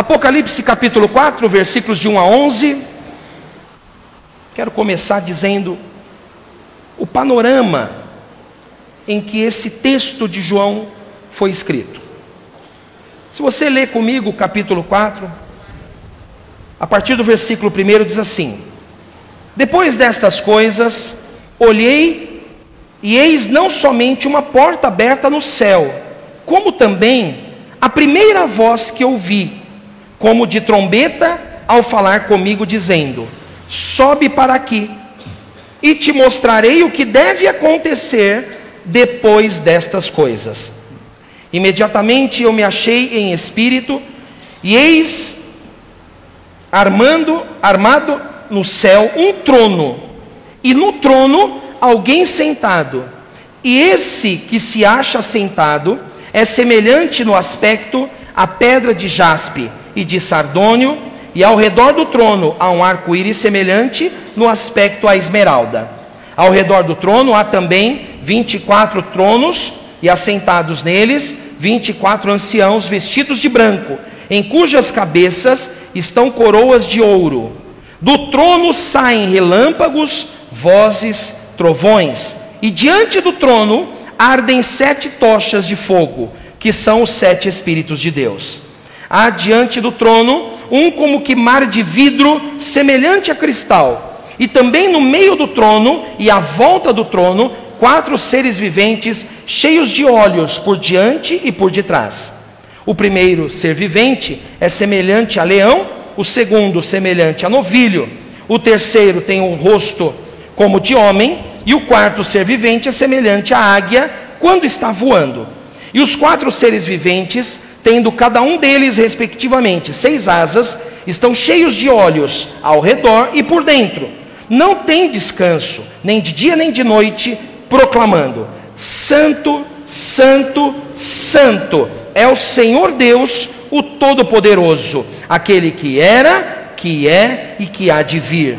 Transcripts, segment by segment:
Apocalipse capítulo 4, versículos de 1 a 11. Quero começar dizendo o panorama em que esse texto de João foi escrito. Se você ler comigo o capítulo 4, a partir do versículo 1 diz assim: Depois destas coisas, olhei e eis não somente uma porta aberta no céu, como também a primeira voz que ouvi, como de trombeta, ao falar comigo, dizendo: Sobe para aqui, e te mostrarei o que deve acontecer depois destas coisas. Imediatamente eu me achei em espírito, e eis armando, armado no céu um trono, e no trono alguém sentado. E esse que se acha sentado é semelhante no aspecto à pedra de jaspe e de sardônio, e ao redor do trono há um arco-íris semelhante no aspecto à esmeralda. Ao redor do trono há também vinte e quatro tronos, e assentados neles vinte e quatro anciãos vestidos de branco, em cujas cabeças estão coroas de ouro. Do trono saem relâmpagos, vozes, trovões, e diante do trono ardem sete tochas de fogo, que são os sete Espíritos de Deus. Há diante do trono um como que mar de vidro, semelhante a cristal, e também no meio do trono e à volta do trono quatro seres viventes cheios de olhos por diante e por detrás. O primeiro ser vivente é semelhante a leão, o segundo semelhante a novilho, o terceiro tem um rosto como de homem, e o quarto ser vivente é semelhante à águia quando está voando. E os quatro seres viventes, tendo cada um deles respectivamente seis asas, estão cheios de olhos ao redor e por dentro. Não tem descanso, nem de dia nem de noite, proclamando: Santo, Santo, Santo é o Senhor Deus, o Todo-Poderoso, aquele que era, que é e que há de vir.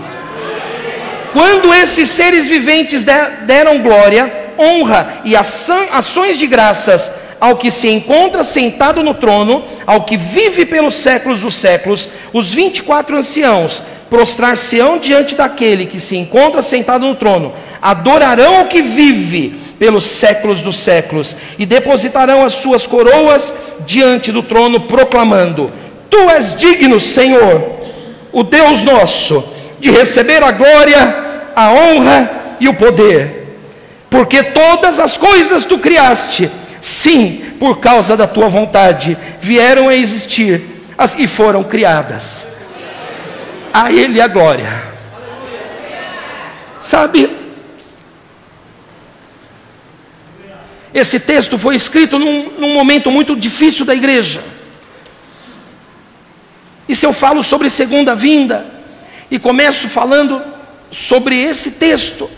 Quando esses seres viventes deram glória, honra e ações de graças ao que se encontra sentado no trono, ao que vive pelos séculos dos séculos, os 24 anciãos prostrar-se-ão diante daquele que se encontra sentado no trono, adorarão o que vive pelos séculos dos séculos e depositarão as suas coroas diante do trono, proclamando: Tu és digno, Senhor, o Deus nosso, de receber a glória, a honra e o poder, porque todas as coisas tu criaste, sim, por causa da tua vontade, vieram a existir e foram criadas a Ele a glória. Sabe, esse texto foi escrito num, num momento muito difícil da igreja. E se eu falo sobre segunda vinda, e começo falando sobre esse texto,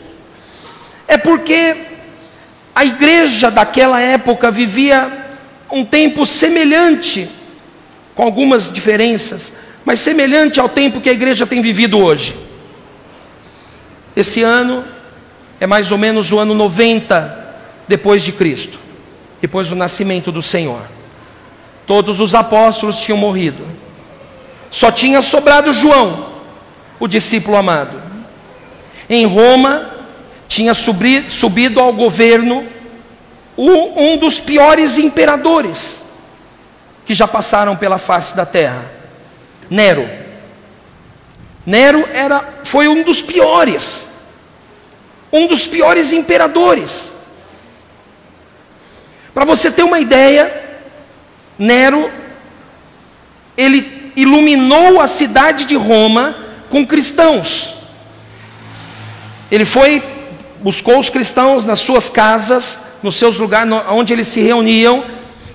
é porque a igreja daquela época vivia um tempo semelhante, com algumas diferenças, mas semelhante ao tempo que a igreja tem vivido hoje. Esse ano é mais ou menos o ano 90 depois de Cristo, depois do nascimento do Senhor. Todos os apóstolos tinham morrido. Só tinha sobrado João, o discípulo amado. Em Roma tinha subido ao governo um dos piores imperadores que já passaram pela face da terra Nero. Nero era, foi um dos piores, um dos piores imperadores. Para você ter uma ideia, Nero, ele iluminou a cidade de Roma com cristãos. Ele foi, buscou os cristãos nas suas casas, nos seus lugares onde eles se reuniam,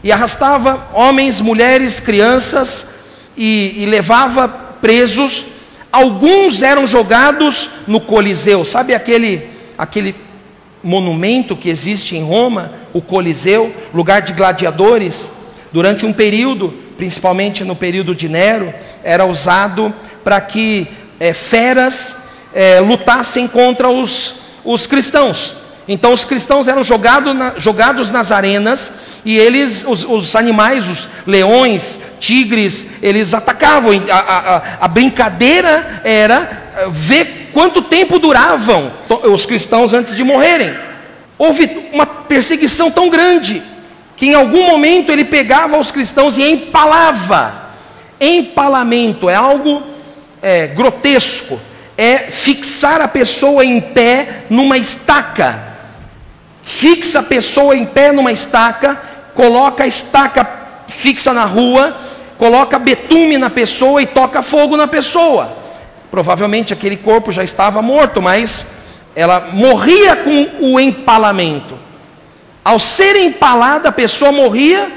e arrastava homens, mulheres, crianças, e, e levava presos. Alguns eram jogados no Coliseu, sabe aquele, aquele monumento que existe em Roma, o Coliseu, lugar de gladiadores? Durante um período, principalmente no período de Nero, era usado para que é, feras é, lutassem contra os, os cristãos. Então os cristãos eram jogado na, jogados nas arenas e eles, os, os animais, os leões, tigres, eles atacavam. A, a, a brincadeira era eh, ver quanto tempo duravam os cristãos antes de morrerem. Houve uma perseguição tão grande que em algum momento ele pegava os cristãos e empalava. Empalamento é algo é, grotesco, é fixar a pessoa em pé numa estaca. Fixa a pessoa em pé numa estaca, coloca a estaca fixa na rua, coloca betume na pessoa e toca fogo na pessoa. Provavelmente aquele corpo já estava morto, mas ela morria com o empalamento. Ao ser empalada, a pessoa morria,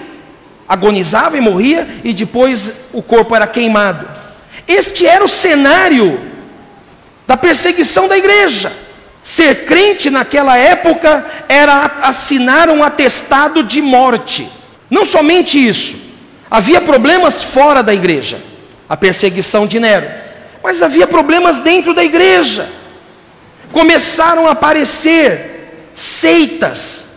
agonizava e morria, e depois o corpo era queimado. Este era o cenário da perseguição da igreja. Ser crente naquela época era assinar um atestado de morte. Não somente isso, havia problemas fora da igreja, a perseguição de Nero, mas havia problemas dentro da igreja. Começaram a aparecer seitas,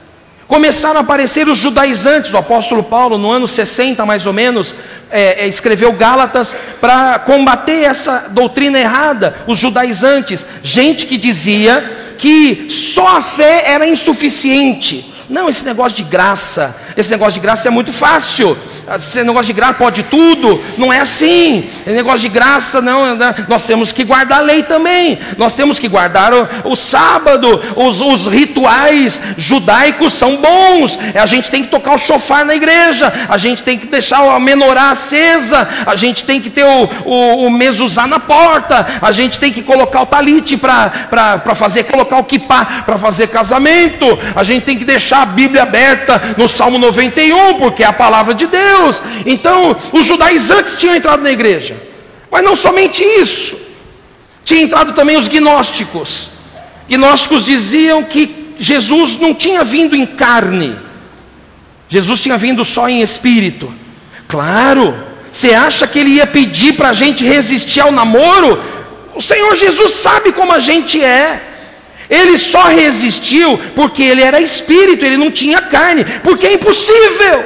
Começaram a aparecer os judaizantes, o apóstolo Paulo, no ano 60 mais ou menos, é, é, escreveu Gálatas para combater essa doutrina errada, os judaizantes, gente que dizia que só a fé era insuficiente, não, esse negócio de graça, esse negócio de graça é muito fácil. Esse negócio de graça pode tudo, não é assim. Esse negócio de graça, não, né? nós temos que guardar a lei também. Nós temos que guardar o, o sábado, os, os, rituais judaicos são bons. A gente tem que tocar o chofar na igreja, a gente tem que deixar a menorá acesa, a gente tem que ter o, o, o mezuzá na porta, a gente tem que colocar o talite para fazer, colocar o kipá para fazer casamento, a gente tem que deixar a Bíblia aberta no Salmo 91, porque é a palavra de Deus. Então, os judaizantes tinham entrado na igreja. Mas não somente isso. Tinha entrado também os gnósticos. Gnósticos diziam que Jesus não tinha vindo em carne. Jesus tinha vindo só em espírito. Claro, você acha que ele ia pedir para a gente resistir ao namoro? O Senhor Jesus sabe como a gente é. Ele só resistiu porque ele era espírito, ele não tinha carne, porque é impossível.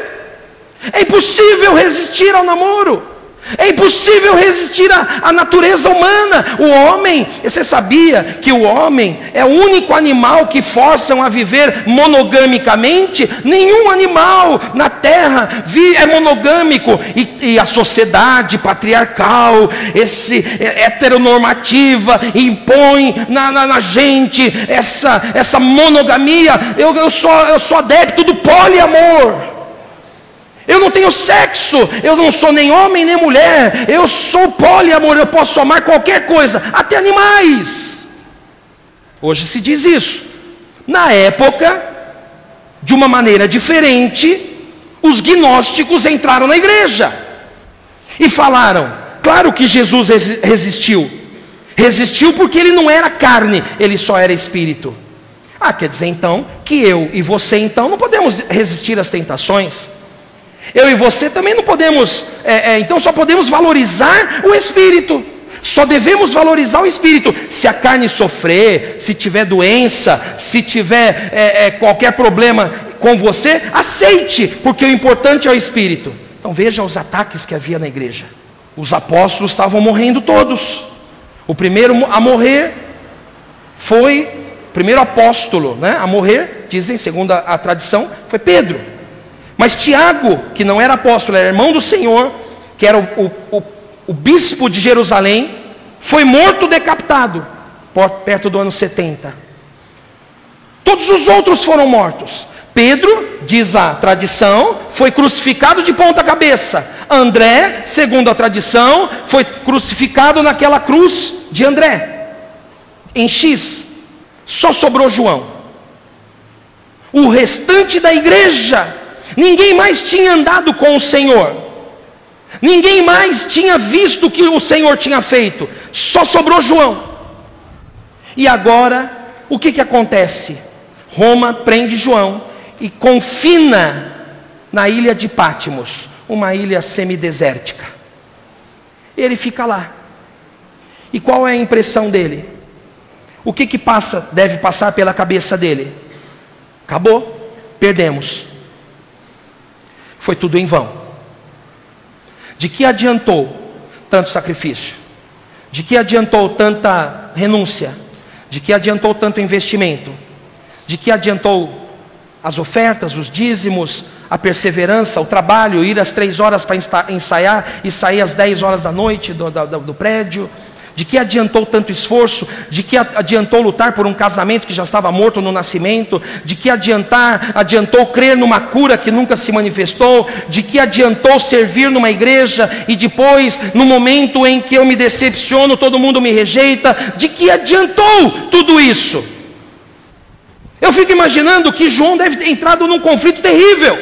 É impossível resistir ao namoro. É impossível resistir à, à, natureza humana. O homem, você sabia que o homem é o único animal que forçam a viver monogamicamente? Nenhum animal na terra é monogâmico. E, e a sociedade patriarcal, esse é, heteronormativa, impõe na, na, na, gente essa, essa monogamia. Eu, eu, sou, eu sou adepto do poliamor. Eu não tenho sexo, eu não sou nem homem nem mulher, eu sou poliamor, eu posso amar qualquer coisa, até animais. Hoje se diz isso. Na época, de uma maneira diferente, os gnósticos entraram na igreja e falaram: claro que Jesus resistiu, resistiu porque ele não era carne, ele só era espírito. Ah, quer dizer então que eu e você então não podemos resistir às tentações. Eu e você também não podemos, é, é, então só podemos valorizar o espírito. Só devemos valorizar o espírito. Se a carne sofrer, se tiver doença, se tiver é, é, qualquer problema com você, aceite, porque o importante é o espírito. Então veja os ataques que havia na igreja. Os apóstolos estavam morrendo todos. O primeiro a morrer foi, o primeiro apóstolo né, a morrer, dizem, segundo a, a tradição, foi Pedro. Mas Tiago, que não era apóstolo, era irmão do Senhor, que era o, o, o, o bispo de Jerusalém, foi morto decapitado, perto do ano 70. Todos os outros foram mortos. Pedro, diz a tradição, foi crucificado de ponta cabeça. André, segundo a tradição, foi crucificado naquela cruz de André, em X. Só sobrou João. O restante da igreja Ninguém mais tinha andado com o Senhor. Ninguém mais tinha visto o que o Senhor tinha feito. Só sobrou João. E agora, o que, que acontece? Roma prende João e confina na ilha de Pátimos, uma ilha semidesértica. Ele fica lá. E qual é a impressão dele? O que que passa, deve passar pela cabeça dele? Acabou, perdemos foi tudo em vão. De que adiantou tanto sacrifício? De que adiantou tanta renúncia? De que adiantou tanto investimento? De que adiantou as ofertas, os dízimos, a perseverança, o trabalho, ir às três horas para ensaiar e sair às dez horas da noite do, do, do prédio? De que adiantou tanto esforço? De que adiantou lutar por um casamento que já estava morto no nascimento? De que adiantar, adiantou crer numa cura que nunca se manifestou? De que adiantou servir numa igreja e depois, no momento em que eu me decepciono, todo mundo me rejeita? De que adiantou tudo isso? Eu fico imaginando que João deve ter entrado num conflito terrível.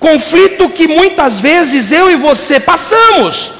Conflito que muitas vezes eu e você passamos.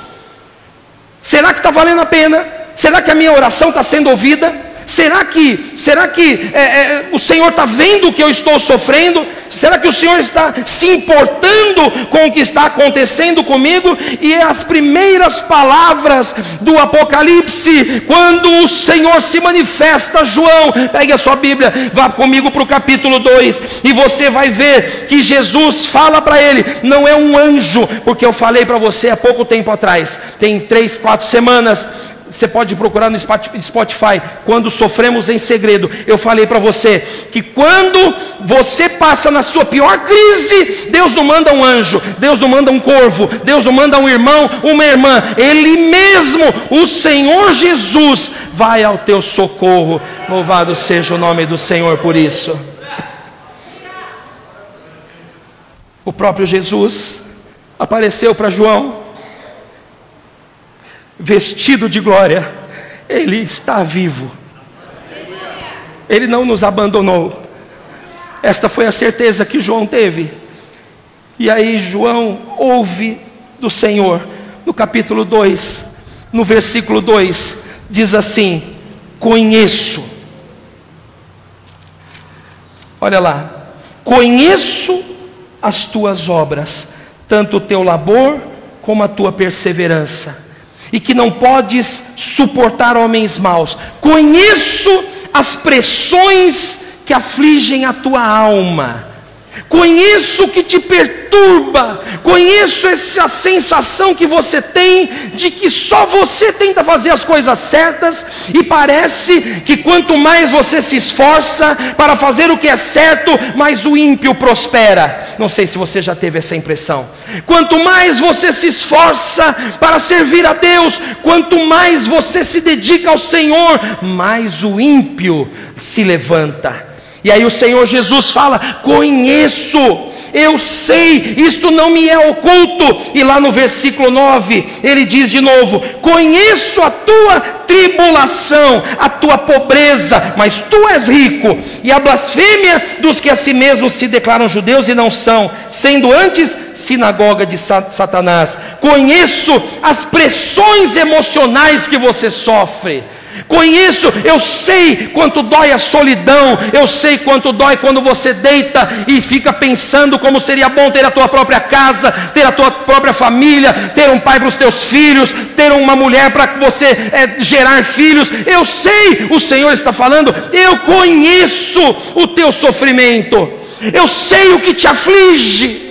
Será que está valendo a pena? Será que a minha oração está sendo ouvida? Será que, será que é, é, o Senhor está vendo o que eu estou sofrendo? Será que o Senhor está se importando com o que está acontecendo comigo? E é as primeiras palavras do Apocalipse, quando o Senhor se manifesta, João, pegue a sua Bíblia, vá comigo para o capítulo 2, e você vai ver que Jesus fala para ele, não é um anjo, porque eu falei para você há pouco tempo atrás, tem três, quatro semanas, você pode procurar no Spotify, quando sofremos em segredo. Eu falei para você que quando você passa na sua pior crise, Deus não manda um anjo, Deus não manda um corvo, Deus não manda um irmão, uma irmã, Ele mesmo, o Senhor Jesus, vai ao teu socorro. Louvado seja o nome do Senhor por isso. O próprio Jesus apareceu para João vestido de glória, Ele está vivo. Ele não nos abandonou. Esta foi a certeza que João teve. E aí João ouve do Senhor, no capítulo 2, no versículo 2, diz assim: Conheço. Olha lá, conheço as tuas obras, tanto o teu labor como a tua perseverança e que não podes suportar homens maus. Conheço as pressões que afligem a tua alma. Conheço o que te perturba, conheço essa sensação que você tem de que só você tenta fazer as coisas certas e parece que quanto mais você se esforça para fazer o que é certo, mais o ímpio prospera. Não sei se você já teve essa impressão. Quanto mais você se esforça para servir a Deus, quanto mais você se dedica ao Senhor, mais o ímpio se levanta. E aí o Senhor Jesus fala: Conheço, eu sei, isto não me é oculto. E lá no versículo 9, ele diz de novo: Conheço a tua tribulação, a tua pobreza, mas tu és rico, e a blasfêmia dos que a si mesmos se declaram judeus e não são, sendo antes sinagoga de Satanás. Conheço as pressões emocionais que você sofre. Conheço, eu sei quanto dói a solidão, eu sei quanto dói quando você deita e fica pensando como seria bom ter a tua própria casa, ter a tua própria família, ter um pai para os teus filhos, ter uma mulher para você é, gerar filhos. Eu sei, o Senhor está falando, eu conheço o teu sofrimento, eu sei o que te aflige.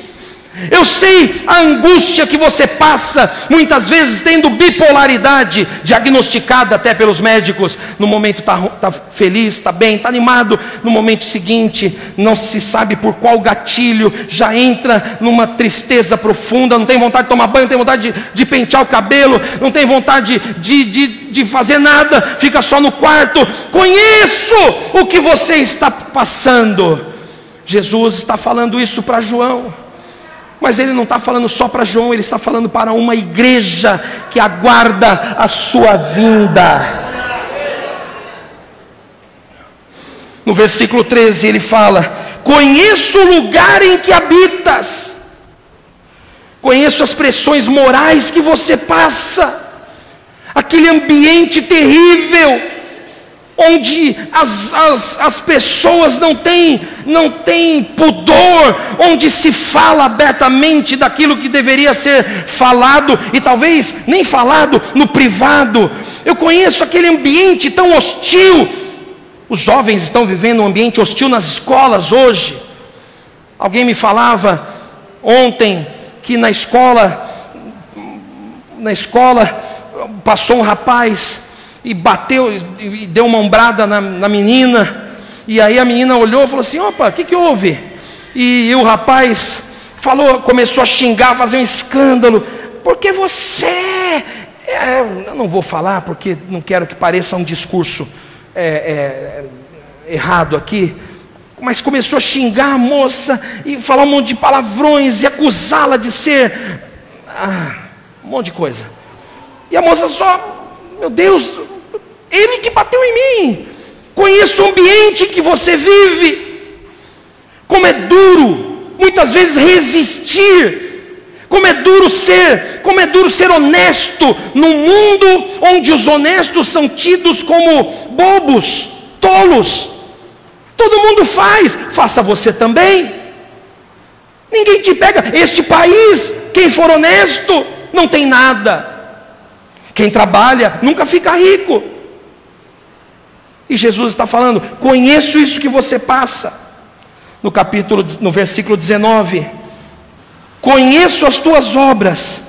Eu sei a angústia que você passa, muitas vezes tendo bipolaridade, diagnosticada até pelos médicos. No momento está tá feliz, está bem, está animado. No momento seguinte, não se sabe por qual gatilho, já entra numa tristeza profunda. Não tem vontade de tomar banho, não tem vontade de, de pentear o cabelo, não tem vontade de, de, de fazer nada, fica só no quarto. Conheço o que você está passando. Jesus está falando isso para João. Mas ele não está falando só para João, ele está falando para uma igreja que aguarda a sua vinda. No versículo 13 ele fala: Conheço o lugar em que habitas, conheço as pressões morais que você passa, aquele ambiente terrível onde as, as, as pessoas não têm, não têm pudor, onde se fala abertamente daquilo que deveria ser falado e talvez nem falado no privado. Eu conheço aquele ambiente tão hostil. Os jovens estão vivendo um ambiente hostil nas escolas hoje. Alguém me falava ontem que na escola na escola, passou um rapaz e bateu e deu uma ombrada na, na menina. E aí a menina olhou e falou assim: opa, o que, que houve? E, e o rapaz falou, começou a xingar, fazer um escândalo, porque você. É, eu não vou falar porque não quero que pareça um discurso é, é, errado aqui, mas começou a xingar a moça e falar um monte de palavrões e acusá-la de ser ah, um monte de coisa. E a moça só, meu Deus, ele que bateu em mim. Conheço o ambiente que você vive. Como é duro, muitas vezes resistir. Como é duro ser, como é duro ser honesto num mundo onde os honestos são tidos como bobos, tolos. Todo mundo faz, faça você também. Ninguém te pega. Este país, quem for honesto, não tem nada. Quem trabalha nunca fica rico. E Jesus está falando: conheço isso que você passa. No capítulo, no versículo 19: Conheço as tuas obras,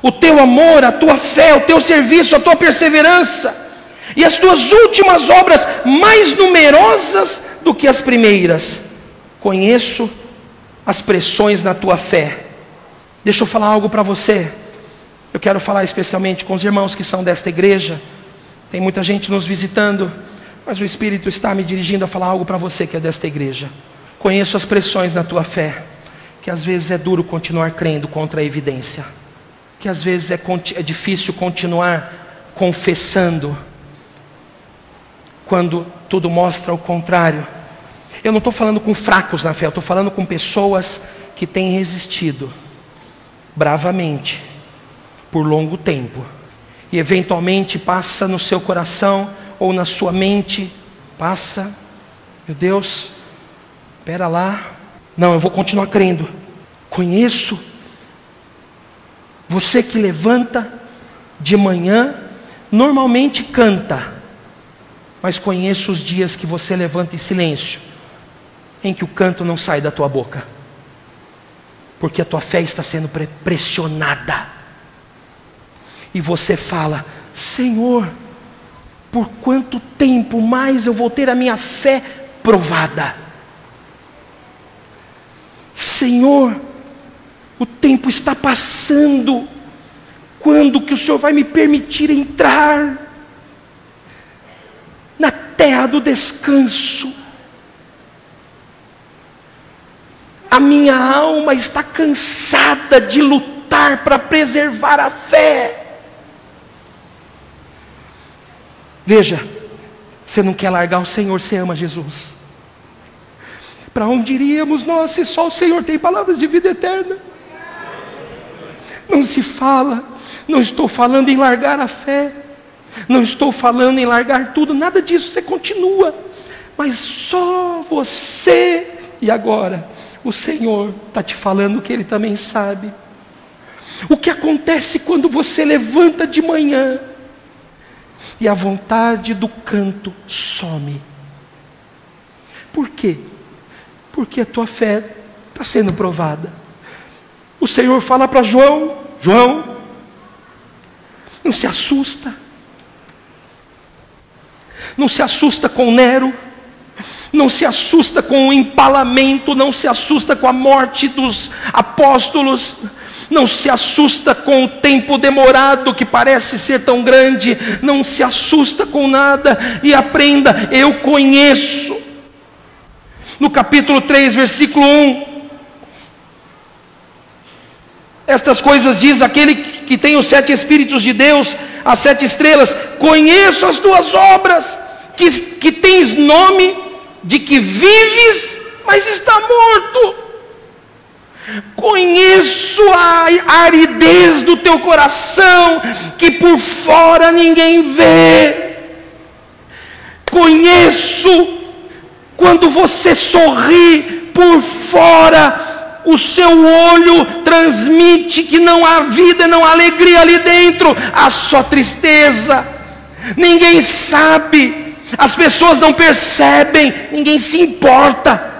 o teu amor, a tua fé, o teu serviço, a tua perseverança, e as tuas últimas obras, mais numerosas do que as primeiras. Conheço as pressões na tua fé. Deixa eu falar algo para você. Eu quero falar especialmente com os irmãos que são desta igreja. Tem muita gente nos visitando. Mas o Espírito está me dirigindo a falar algo para você que é desta igreja. Conheço as pressões na tua fé, que às vezes é duro continuar crendo contra a evidência, que às vezes é, é difícil continuar confessando, quando tudo mostra o contrário. Eu não estou falando com fracos na fé, eu estou falando com pessoas que têm resistido bravamente por longo tempo e eventualmente passa no seu coração ou na sua mente passa, meu Deus, espera lá, não, eu vou continuar crendo. Conheço você que levanta de manhã, normalmente canta, mas conheço os dias que você levanta em silêncio, em que o canto não sai da tua boca, porque a tua fé está sendo pressionada, e você fala: Senhor, por quanto tempo mais eu vou ter a minha fé provada? Senhor, o tempo está passando. Quando que o Senhor vai me permitir entrar na terra do descanso? A minha alma está cansada de lutar para preservar a fé. Veja, você não quer largar o Senhor, você ama Jesus. Para onde iríamos nós se só o Senhor tem palavras de vida eterna? Não se fala, não estou falando em largar a fé, não estou falando em largar tudo, nada disso, você continua, mas só você, e agora, o Senhor está te falando que Ele também sabe. O que acontece quando você levanta de manhã, e a vontade do canto some. Por quê? Porque a tua fé está sendo provada. O Senhor fala para João: João, não se assusta, não se assusta com Nero, não se assusta com o empalamento, não se assusta com a morte dos apóstolos, não se assusta com o tempo demorado que parece ser tão grande, não se assusta com nada e aprenda, eu conheço. No capítulo 3, versículo 1, estas coisas diz aquele que tem os sete Espíritos de Deus, as sete estrelas: Conheço as tuas obras, que, que tens nome de que vives, mas está morto. Conheço a aridez do teu coração, que por fora ninguém vê. Conheço quando você sorri por fora, o seu olho transmite que não há vida, não há alegria ali dentro, há só tristeza. Ninguém sabe, as pessoas não percebem, ninguém se importa.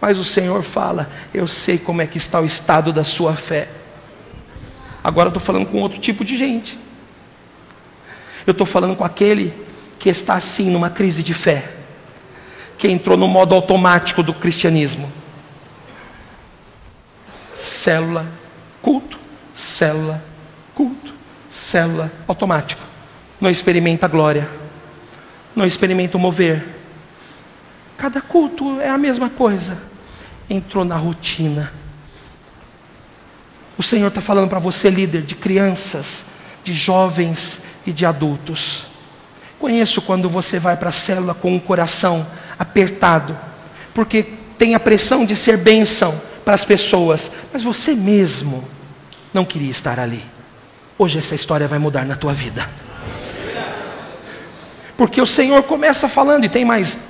Mas o Senhor fala: Eu sei como é que está o estado da sua fé. Agora eu estou falando com outro tipo de gente. Eu estou falando com aquele que está assim numa crise de fé, que entrou no modo automático do cristianismo. Célula, culto, célula, culto, célula, automático. Não experimenta a glória, não experimenta o mover. Cada culto é a mesma coisa. Entrou na rotina. O Senhor está falando para você, líder, de crianças, de jovens e de adultos. Conheço quando você vai para a célula com o coração apertado, porque tem a pressão de ser bênção para as pessoas, mas você mesmo não queria estar ali. Hoje essa história vai mudar na tua vida. Porque o Senhor começa falando, e tem mais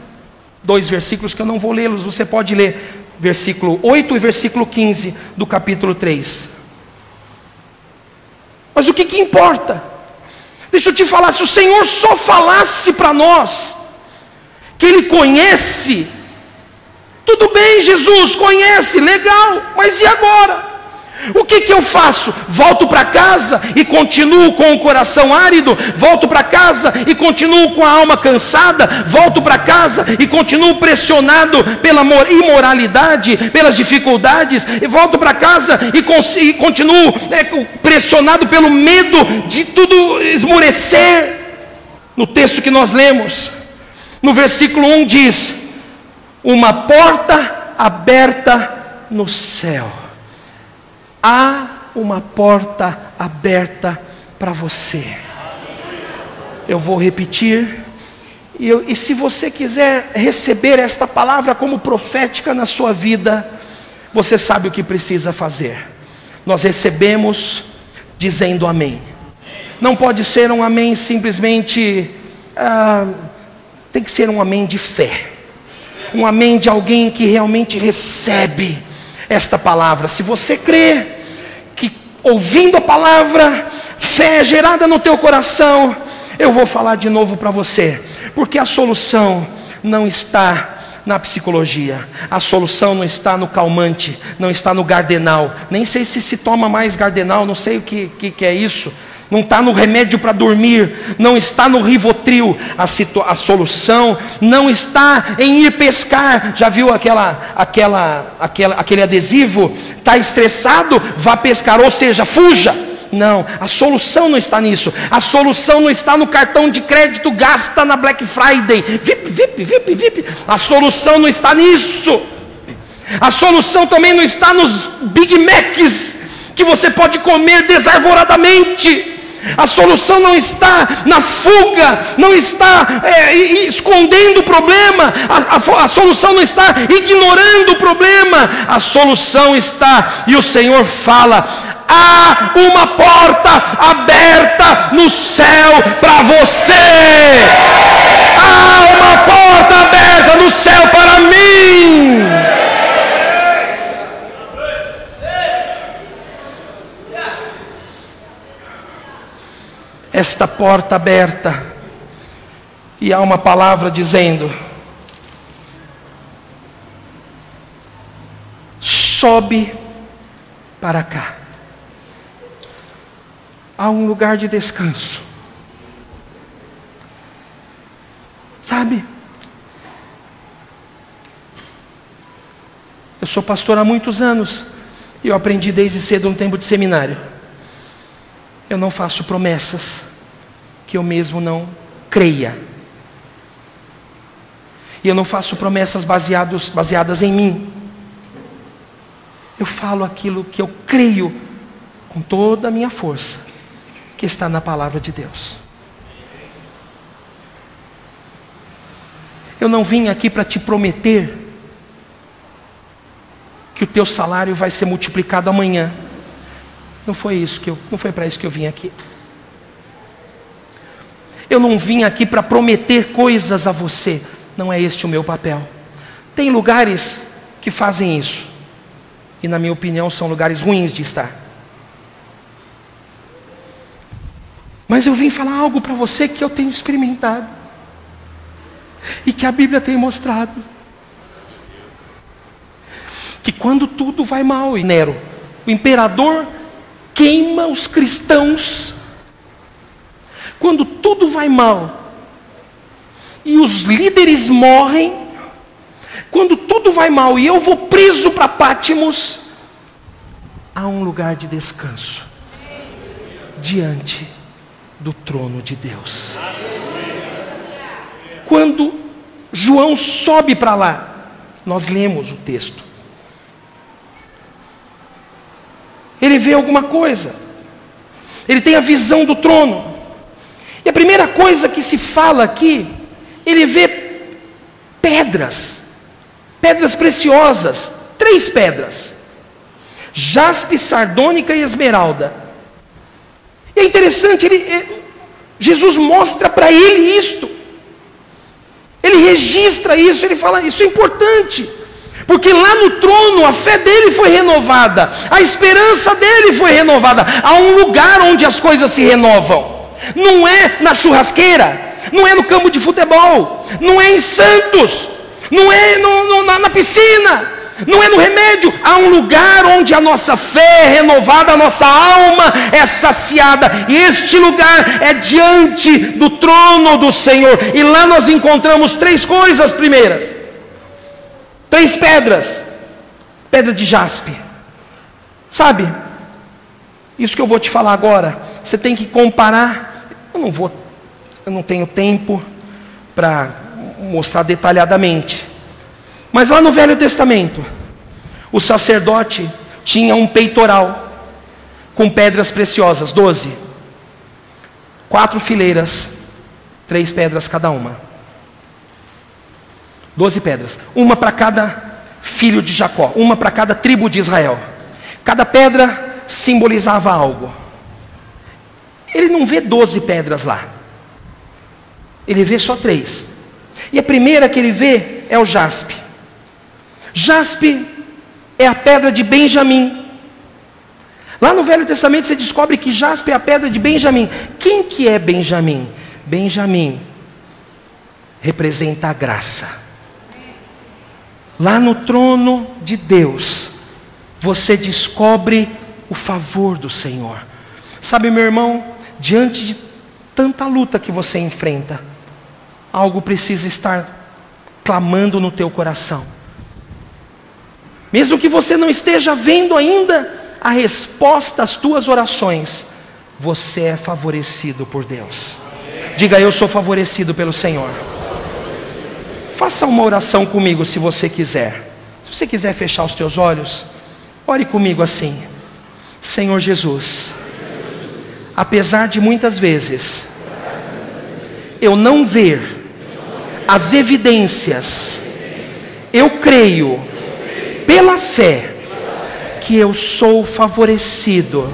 dois versículos que eu não vou lê-los, você pode ler versículo 8 e versículo 15 do capítulo 3. Mas o que, que importa? Deixa eu te falar, se o Senhor só falasse para nós que Ele conhece, tudo bem, Jesus conhece, legal, mas e agora? O que, que eu faço? Volto para casa e continuo com o coração árido? Volto para casa e continuo com a alma cansada? Volto para casa e continuo pressionado pela imoralidade, pelas dificuldades? E volto para casa e, e continuo é, pressionado pelo medo de tudo esmorecer? No texto que nós lemos, no versículo 1 diz: Uma porta aberta no céu há uma porta aberta para você. Eu vou repetir. E, eu, e, se você quiser receber esta palavra como profética na sua vida, você sabe o que precisa fazer. Nós recebemos dizendo amém. Não pode ser um amém simplesmente. Ah, tem que ser um amém de fé. Um amém de alguém que realmente recebe esta palavra. Se você crê que ouvindo a palavra, fé gerada no teu coração, eu vou falar de novo para você, porque a solução não está na psicologia. A solução não está no calmante, não está no gardenal. Nem sei se se toma mais gardenal, não sei o que, que, que é isso não está no remédio para dormir, não está no rivotril. A, a solução não está em ir pescar. Já viu aquela, aquela, aquela, aquele adesivo? Está estressado? Vá pescar, ou seja, fuja. Não, a solução não está nisso. A solução não está no cartão de crédito, gasta na Black Friday. Vip, vip, vip, vip. A solução não está nisso. A solução também não está nos Big Macs que você pode comer desarvoradamente. A solução não está na fuga, não está é, escondendo o problema, a, a, a, solução não está ignorando o problema, a solução está, e o Senhor fala: há uma porta aberta no céu para você, há uma porta aberta no céu para mim. Esta porta aberta e há uma palavra dizendo: sobe para cá. Há um lugar de descanso. Sabe? Eu sou pastor há muitos anos e eu aprendi desde cedo um tempo de seminário. Eu não faço promessas que eu mesmo não creia. E eu não faço promessas baseados, baseadas em mim. Eu falo aquilo que eu creio com toda a minha força, que está na palavra de Deus. Eu não vim aqui para te prometer que o teu salário vai ser multiplicado amanhã. Não foi isso que eu, não foi para isso que eu vim aqui. Eu não vim aqui para prometer coisas a você. Não é este o meu papel. Tem lugares que fazem isso. E na minha opinião são lugares ruins de estar. Mas eu vim falar algo para você que eu tenho experimentado. E que a Bíblia tem mostrado. Que quando tudo vai mal, Nero, o imperador queima os cristãos. Quando tudo vai mal e os líderes morrem, quando tudo vai mal e eu vou preso para Pátimos, há um lugar de descanso diante do trono de Deus. Quando João sobe para lá, nós lemos o texto. Ele vê alguma coisa. Ele tem a visão do trono. E a primeira coisa que se fala aqui, ele vê pedras, pedras preciosas, três pedras: jaspe, sardônica e esmeralda. E é interessante, ele, é, Jesus mostra para ele isto. Ele registra isso, ele fala, isso é importante. Porque lá no trono a fé dele foi renovada, a esperança dele foi renovada. Há um lugar onde as coisas se renovam. Não é na churrasqueira, não é no campo de futebol, não é em Santos, não é no, no, na, na piscina, não é no remédio, há um lugar onde a nossa fé é renovada, a nossa alma é saciada, e este lugar é diante do trono do Senhor, e lá nós encontramos três coisas primeiras: três pedras, pedra de jaspe, sabe, isso que eu vou te falar agora, você tem que comparar, eu não vou, eu não tenho tempo para mostrar detalhadamente, mas lá no Velho Testamento, o sacerdote tinha um peitoral com pedras preciosas, doze. Quatro fileiras, três pedras cada uma. Doze pedras, uma para cada filho de Jacó, uma para cada tribo de Israel. Cada pedra simbolizava algo. Ele não vê doze pedras lá. Ele vê só três. E a primeira que ele vê é o jaspe. Jaspe é a pedra de Benjamim. Lá no Velho Testamento você descobre que jaspe é a pedra de Benjamim. Quem que é Benjamim? Benjamim representa a graça. Lá no trono de Deus, você descobre o favor do Senhor. Sabe, meu irmão, diante de tanta luta que você enfrenta, algo precisa estar clamando no teu coração. Mesmo que você não esteja vendo ainda a resposta às tuas orações, você é favorecido por Deus. Diga eu sou favorecido pelo Senhor. Faça uma oração comigo se você quiser. Se você quiser fechar os teus olhos, ore comigo assim. Senhor Jesus, apesar de muitas vezes eu não ver as evidências, eu creio pela fé que eu sou favorecido,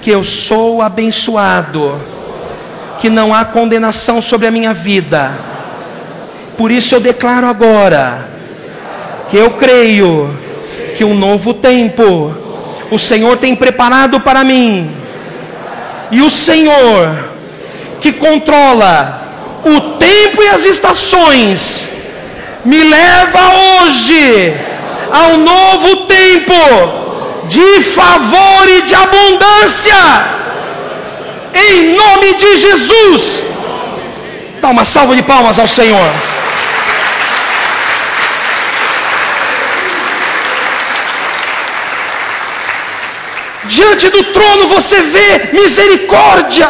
que eu sou abençoado, que não há condenação sobre a minha vida. Por isso eu declaro agora que eu creio que um novo tempo o Senhor tem preparado para mim. E o Senhor que controla o tempo e as estações me leva hoje a um novo tempo de favor e de abundância. Em nome de Jesus. Dá uma salva de palmas ao Senhor. Diante do trono você vê misericórdia.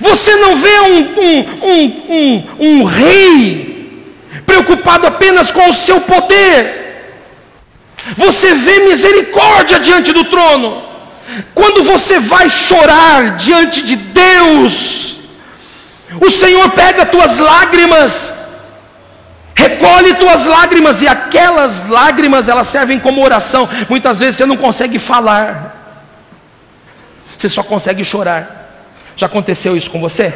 Você não vê um, um, um, um, rei preocupado apenas com o seu poder você vê misericórdia diante do trono. Quando você vai chorar diante de Deus, o Senhor pega tuas lágrimas, recolhe tuas lágrimas, e aquelas lágrimas elas servem como oração. Muitas vezes você não consegue falar, você só consegue chorar. Já aconteceu isso com você?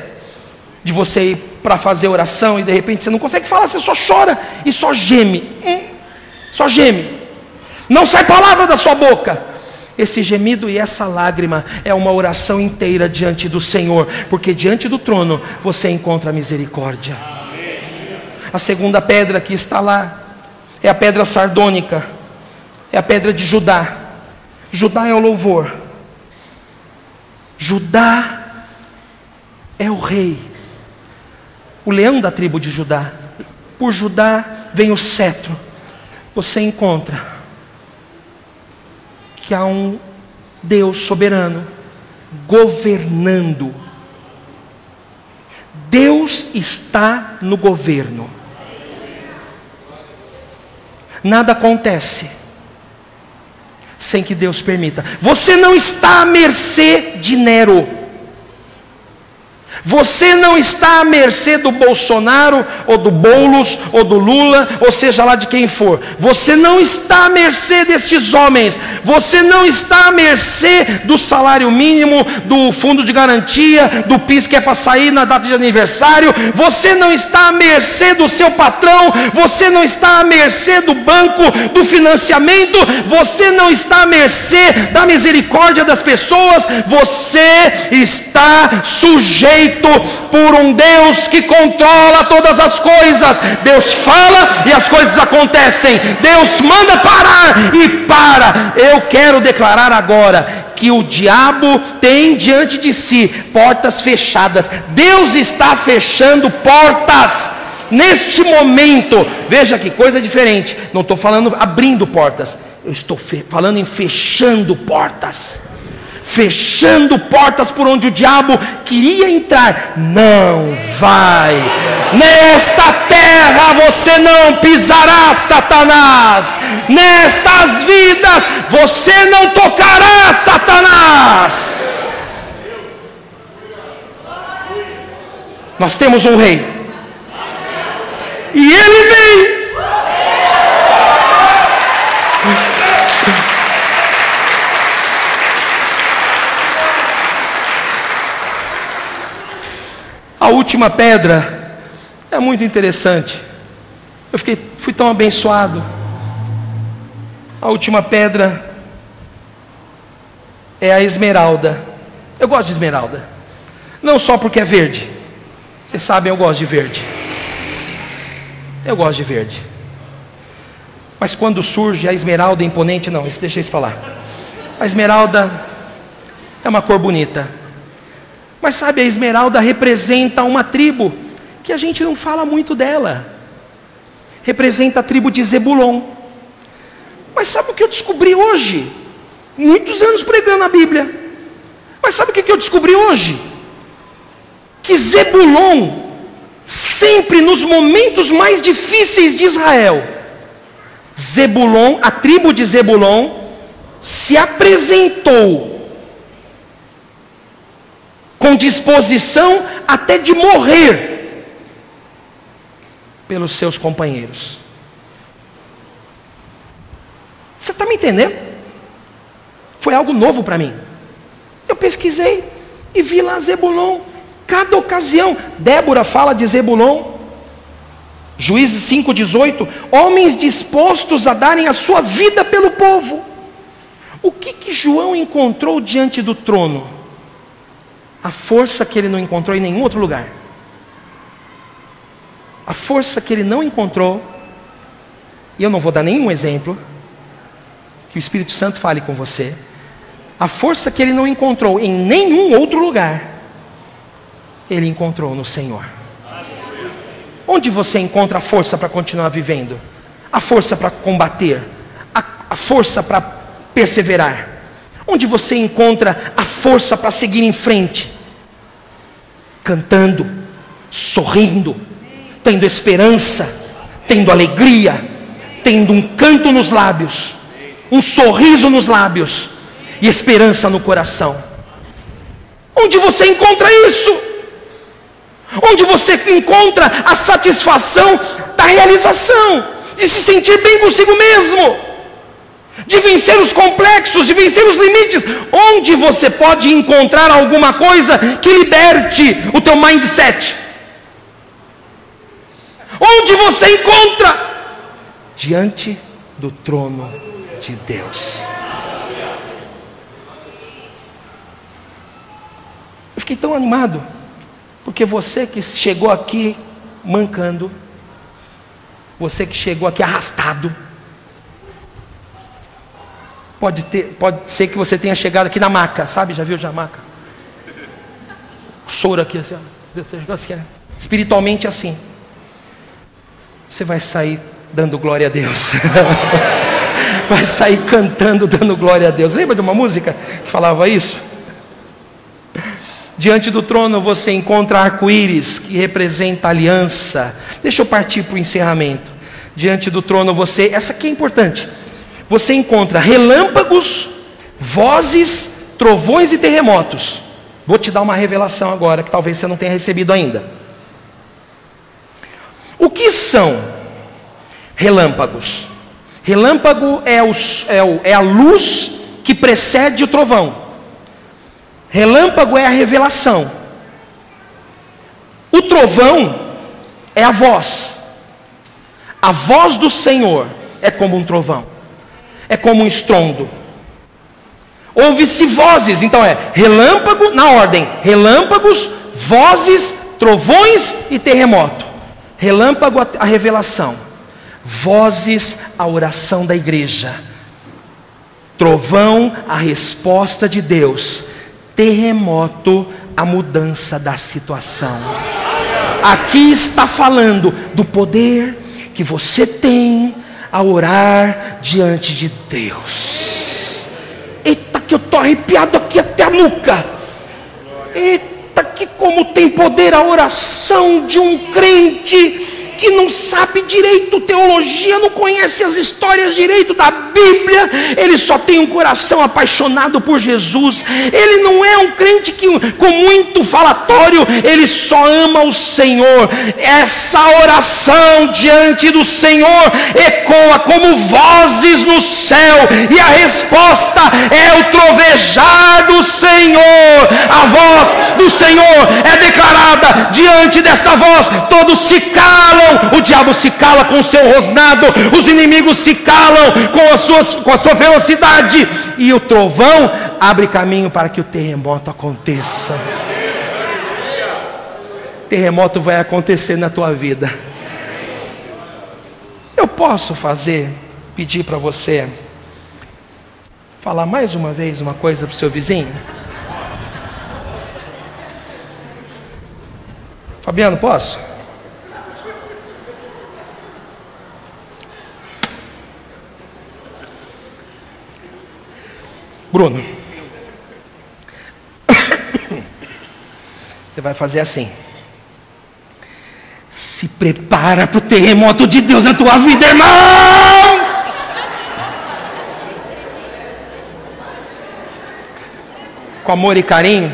De você ir para fazer oração e de repente você não consegue falar, você só chora e só geme, hum, só geme. Não sai palavra da sua boca. Esse gemido e essa lágrima é uma oração inteira diante do Senhor, porque diante do trono você encontra misericórdia. A segunda pedra que está lá é a pedra sardônica, é a pedra de Judá. Judá é o louvor, Judá é o rei, o leão da tribo de Judá. Por Judá vem o cetro. Você encontra que há um Deus soberano governando. Deus está no governo. Nada acontece sem que Deus permita. Você não está à mercê de Nero. Você não está à mercê do Bolsonaro, ou do Boulos, ou do Lula, ou seja lá de quem for. Você não está à mercê destes homens. Você não está à mercê do salário mínimo, do fundo de garantia, do PIS que é para sair na data de aniversário. Você não está à mercê do seu patrão. Você não está à mercê do banco, do financiamento. Você não está à mercê da misericórdia das pessoas. Você está sujeito por um Deus que controla todas as coisas. Deus fala e as coisas acontecem. Deus manda parar e para. Eu quero declarar agora que o diabo tem diante de si portas fechadas. Deus está fechando portas. Neste momento, veja que coisa diferente. Não estou falando abrindo portas, eu estou falando em fechando portas fechando portas por onde o diabo queria entrar. Não vai. Nesta terra você não pisará, Satanás. Nestas vidas você não tocará, Satanás. Nós temos um rei. E ele vem A última pedra é muito interessante. Eu fiquei, fui tão abençoado. A última pedra é a esmeralda. Eu gosto de esmeralda. Não só porque é verde. Vocês sabem, eu gosto de verde. Eu gosto de verde. Mas quando surge a esmeralda imponente, não, isso deixa eu falar. A esmeralda é uma cor bonita. Mas sabe, a esmeralda representa uma tribo que a gente não fala muito dela. Representa a tribo de Zebulon. Mas sabe o que eu descobri hoje? Muitos anos pregando a Bíblia. Mas sabe o que eu descobri hoje? Que Zebulon, sempre nos momentos mais difíceis de Israel, Zebulon, a tribo de Zebulon, se apresentou com disposição até de morrer pelos seus companheiros. Você está me entendendo? Foi algo novo para mim. Eu pesquisei e vi lá Zebulon. Cada ocasião, Débora fala de Zebulon. Juízes 5,18: Homens dispostos a darem a sua vida pelo povo. O que, que João encontrou diante do trono? A força que ele não encontrou em nenhum outro lugar. A força que ele não encontrou, e eu não vou dar nenhum exemplo, que o Espírito Santo fale com você. A força que ele não encontrou em nenhum outro lugar, ele encontrou no Senhor. Onde você encontra a força para continuar vivendo? A força para combater? A, a força para perseverar? Onde você encontra a força para seguir em frente? Cantando, sorrindo, tendo esperança, tendo alegria, tendo um canto nos lábios, um sorriso nos lábios e esperança no coração. Onde você encontra isso? Onde você encontra a satisfação da realização, de se sentir bem consigo mesmo? De vencer os complexos, de vencer os limites. Onde você pode encontrar alguma coisa que liberte o teu mindset? Onde você encontra? Diante do trono de Deus. Eu fiquei tão animado, porque você que chegou aqui mancando, você que chegou aqui arrastado, Pode, ter, pode ser que você tenha chegado aqui na maca, sabe? Já viu já maca? vassoura aqui, assim, assim, espiritualmente assim. Você vai sair dando glória a Deus. vai sair cantando, dando glória a Deus. Lembra de uma música que falava isso? Diante do trono você encontra arco-íris, que representa aliança. Deixa eu partir para o encerramento. Diante do trono você, essa aqui é importante. Você encontra relâmpagos, vozes, trovões e terremotos. Vou te dar uma revelação agora que talvez você não tenha recebido ainda. O que são relâmpagos? Relâmpago é, o, é, o, é a luz que precede o trovão. Relâmpago é a revelação. O trovão é a voz. A voz do Senhor é como um trovão, é como um estrondo. Ouve-se vozes, então é relâmpago na ordem: relâmpagos, vozes, trovões e terremoto. Relâmpago a revelação, vozes a oração da igreja, trovão a resposta de Deus, terremoto a mudança da situação. Aqui está falando do poder que você tem a orar diante de Deus. Eita, que eu estou arrepiado aqui até a nuca. Eita, que como tem poder a oração de um crente que não sabe direito teologia, não conhece as histórias direito da Bíblia, ele só tem um coração apaixonado por Jesus, ele não é um crente que com muito falatório, ele só ama o Senhor. Essa oração diante do Senhor ecoa como vozes no céu, e a resposta é o trovejar do Senhor. A voz do Senhor é declarada diante dessa voz, todos se calam o diabo se cala com o seu rosnado, os inimigos se calam com, as suas, com a sua velocidade, e o trovão abre caminho para que o terremoto aconteça. Terremoto vai acontecer na tua vida. Eu posso fazer, pedir para você, falar mais uma vez uma coisa para o seu vizinho? Fabiano, posso? Bruno, você vai fazer assim. Se prepara para o terremoto de Deus na tua vida, irmão. Com amor e carinho,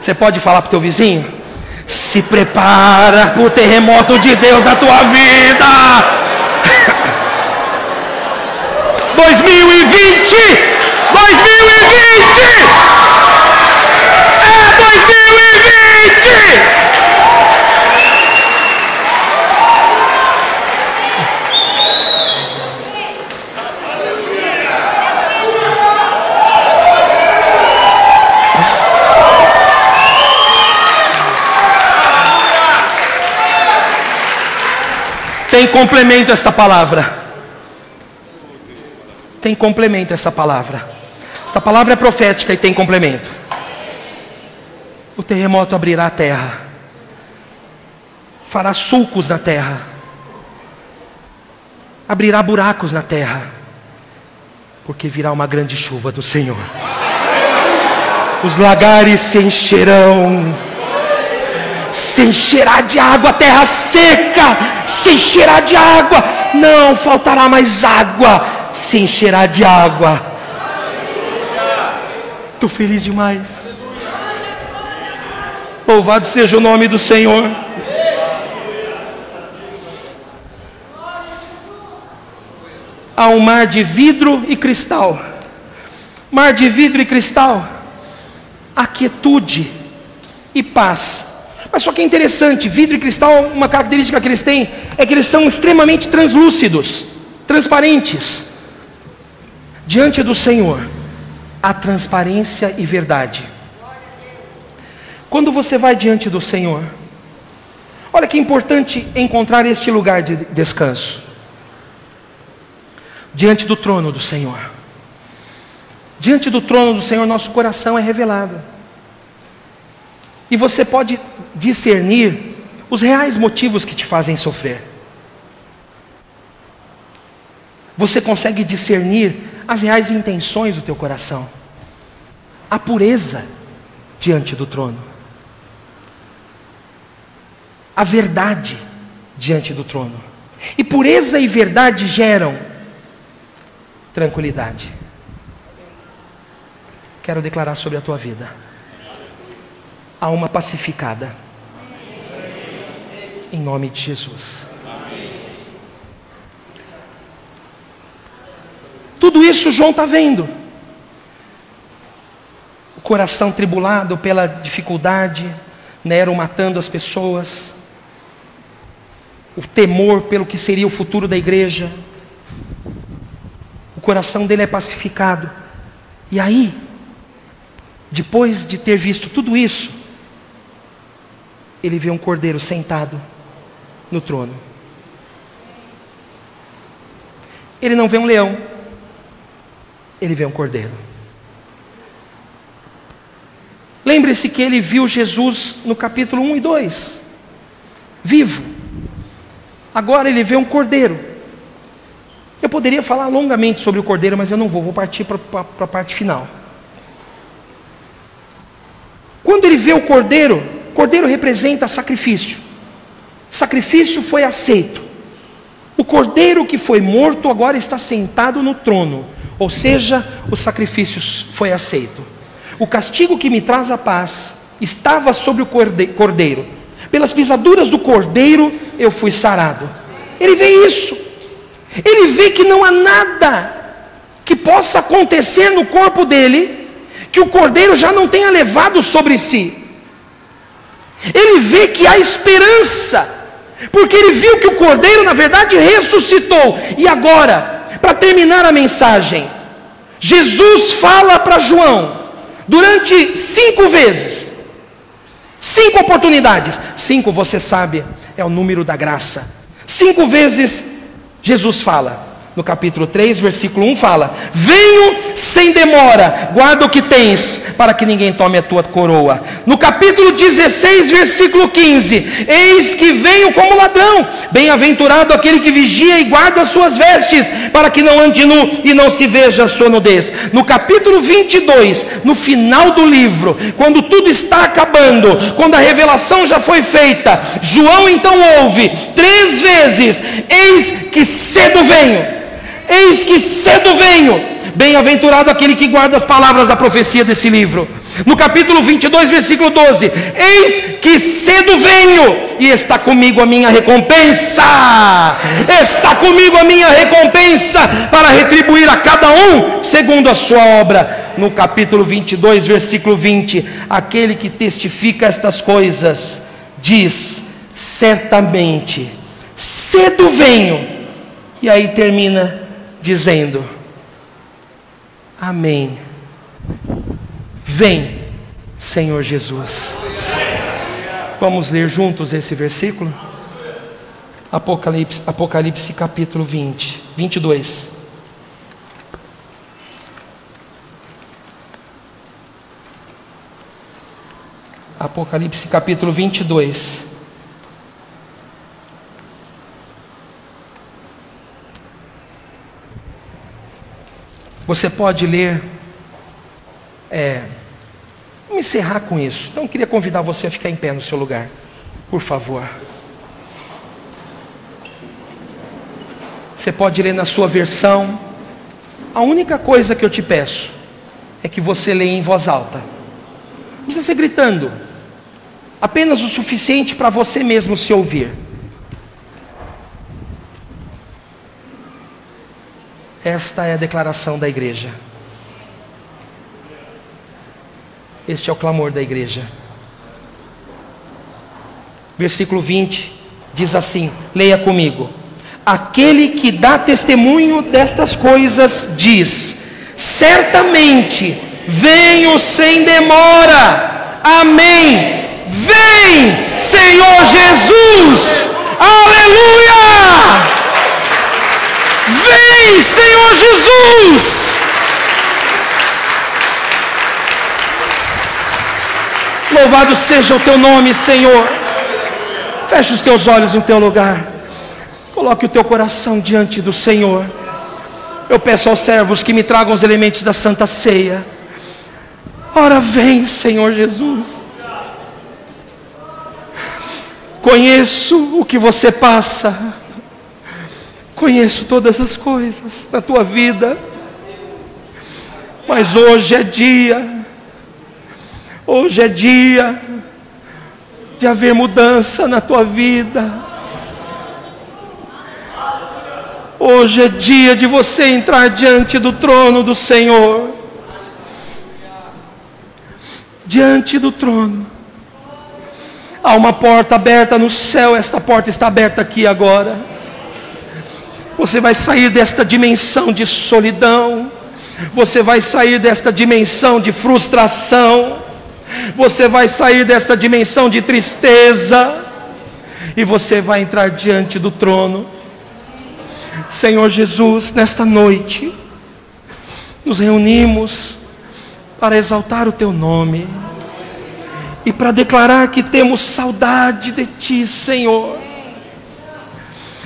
você pode falar para o teu vizinho: se prepara para o terremoto de Deus na tua vida. 2020 2020! É 2020! Tem complemento esta palavra. Tem complemento essa palavra. Esta palavra é profética e tem complemento. O terremoto abrirá a terra, fará sulcos na terra, abrirá buracos na terra, porque virá uma grande chuva do Senhor. Os lagares se encherão, se encherá de água, a terra seca. Se encherá de água, não faltará mais água, se encherá de água Estou feliz demais. Louvado seja o nome do Senhor. Há um mar de vidro e cristal. Mar de vidro e cristal. A quietude e paz. Mas só que é interessante, vidro e cristal, uma característica que eles têm é que eles são extremamente translúcidos, transparentes diante do Senhor a transparência e verdade. Quando você vai diante do Senhor, olha que importante encontrar este lugar de descanso. Diante do trono do Senhor. Diante do trono do Senhor, nosso coração é revelado. E você pode discernir os reais motivos que te fazem sofrer. Você consegue discernir as reais intenções do teu coração. A pureza diante do trono. A verdade diante do trono. E pureza e verdade geram tranquilidade. Quero declarar sobre a tua vida. Alma pacificada. Em nome de Jesus. Tudo isso João está vendo. O coração tribulado pela dificuldade, Nero matando as pessoas, o temor pelo que seria o futuro da igreja. O coração dele é pacificado. E aí, depois de ter visto tudo isso, ele vê um cordeiro sentado no trono. Ele não vê um leão, ele vê um cordeiro. Lembre-se que ele viu Jesus no capítulo 1 e 2, vivo. Agora ele vê um cordeiro. Eu poderia falar longamente sobre o cordeiro, mas eu não vou, vou partir para a parte final. Quando ele vê o cordeiro, cordeiro representa sacrifício. Sacrifício foi aceito. O cordeiro que foi morto agora está sentado no trono, ou seja, o sacrifício foi aceito. O castigo que me traz a paz estava sobre o cordeiro. Pelas pisaduras do cordeiro eu fui sarado. Ele vê isso. Ele vê que não há nada que possa acontecer no corpo dele que o cordeiro já não tenha levado sobre si. Ele vê que há esperança, porque ele viu que o cordeiro, na verdade, ressuscitou. E agora, para terminar a mensagem, Jesus fala para João, durante cinco vezes, cinco oportunidades, cinco você sabe, é o número da graça. Cinco vezes Jesus fala: no capítulo 3, versículo 1 fala: Venho sem demora, guarda o que tens, para que ninguém tome a tua coroa. No capítulo 16, versículo 15: Eis que venho como ladrão, bem-aventurado aquele que vigia e guarda as suas vestes, para que não ande nu e não se veja a sua nudez. No capítulo 22, no final do livro, quando tudo está acabando, quando a revelação já foi feita, João então ouve três vezes: Eis que cedo venho. Eis que cedo venho. Bem-aventurado aquele que guarda as palavras da profecia desse livro. No capítulo 22, versículo 12: Eis que cedo venho, e está comigo a minha recompensa. Está comigo a minha recompensa para retribuir a cada um segundo a sua obra. No capítulo 22, versículo 20: Aquele que testifica estas coisas diz: Certamente, cedo venho. E aí termina dizendo: Amém. Vem, Senhor Jesus. Vamos ler juntos esse versículo? Apocalipse, Apocalipse capítulo 20, 22. Apocalipse capítulo 22. Você pode ler. É, vamos encerrar com isso. Então eu queria convidar você a ficar em pé no seu lugar. Por favor. Você pode ler na sua versão. A única coisa que eu te peço é que você leia em voz alta. Não precisa ser gritando. Apenas o suficiente para você mesmo se ouvir. Esta é a declaração da igreja. Este é o clamor da igreja. Versículo 20 diz assim: leia comigo. Aquele que dá testemunho destas coisas diz: certamente venho sem demora. Amém. Vem, Senhor Jesus. Aleluia! Vem, Senhor Jesus! Louvado seja o teu nome, Senhor. Feche os teus olhos no teu lugar. Coloque o teu coração diante do Senhor. Eu peço aos servos que me tragam os elementos da Santa Ceia. Ora, vem, Senhor Jesus. Conheço o que você passa. Conheço todas as coisas na tua vida. Mas hoje é dia. Hoje é dia de haver mudança na tua vida. Hoje é dia de você entrar diante do trono do Senhor. Diante do trono. Há uma porta aberta no céu, esta porta está aberta aqui agora. Você vai sair desta dimensão de solidão, você vai sair desta dimensão de frustração, você vai sair desta dimensão de tristeza, e você vai entrar diante do trono. Senhor Jesus, nesta noite, nos reunimos para exaltar o Teu nome e para declarar que temos saudade de Ti, Senhor.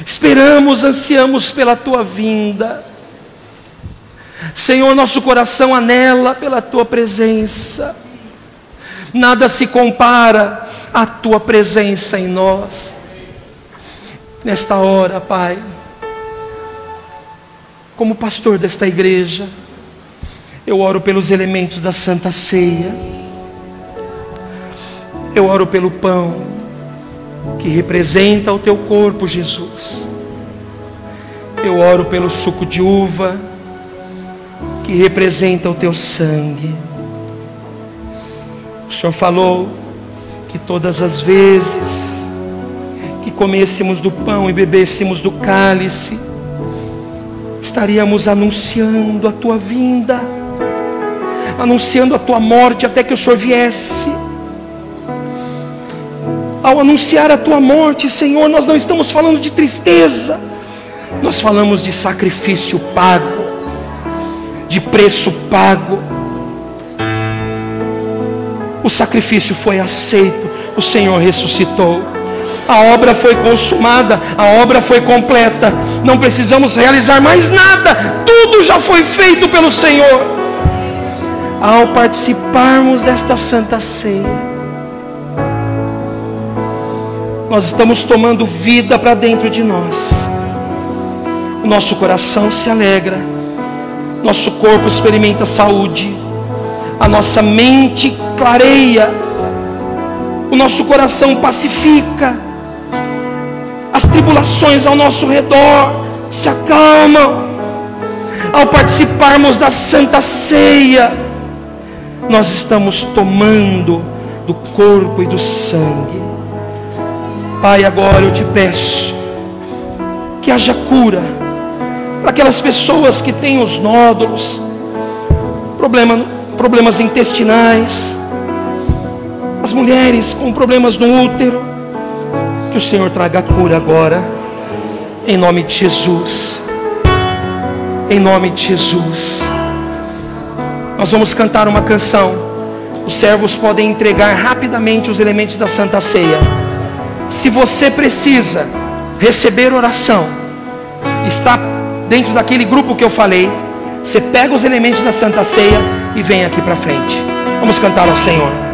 Esperamos, ansiamos pela Tua vinda. Senhor, nosso coração anela pela Tua presença. Nada se compara à Tua presença em nós. Nesta hora, Pai, como pastor desta igreja, eu oro pelos elementos da Santa Ceia eu oro pelo pão que representa o teu corpo, Jesus. Eu oro pelo suco de uva que representa o teu sangue. O Senhor falou que todas as vezes que comêssemos do pão e bebêssemos do cálice, estaríamos anunciando a tua vinda, anunciando a tua morte até que o Senhor viesse ao anunciar a tua morte, Senhor, nós não estamos falando de tristeza, nós falamos de sacrifício pago, de preço pago. O sacrifício foi aceito, o Senhor ressuscitou. A obra foi consumada, a obra foi completa. Não precisamos realizar mais nada, tudo já foi feito pelo Senhor. Ao participarmos desta santa ceia, nós estamos tomando vida para dentro de nós. O nosso coração se alegra, nosso corpo experimenta saúde, a nossa mente clareia, o nosso coração pacifica, as tribulações ao nosso redor se acalmam. Ao participarmos da Santa Ceia, nós estamos tomando do corpo e do sangue Pai, agora eu te peço que haja cura para aquelas pessoas que têm os nódulos, problema, problemas intestinais, as mulheres com problemas no útero, que o Senhor traga cura agora, em nome de Jesus. Em nome de Jesus. Nós vamos cantar uma canção. Os servos podem entregar rapidamente os elementos da Santa Ceia. Se você precisa receber oração, está dentro daquele grupo que eu falei, você pega os elementos da Santa Ceia e vem aqui para frente. Vamos cantar ao Senhor.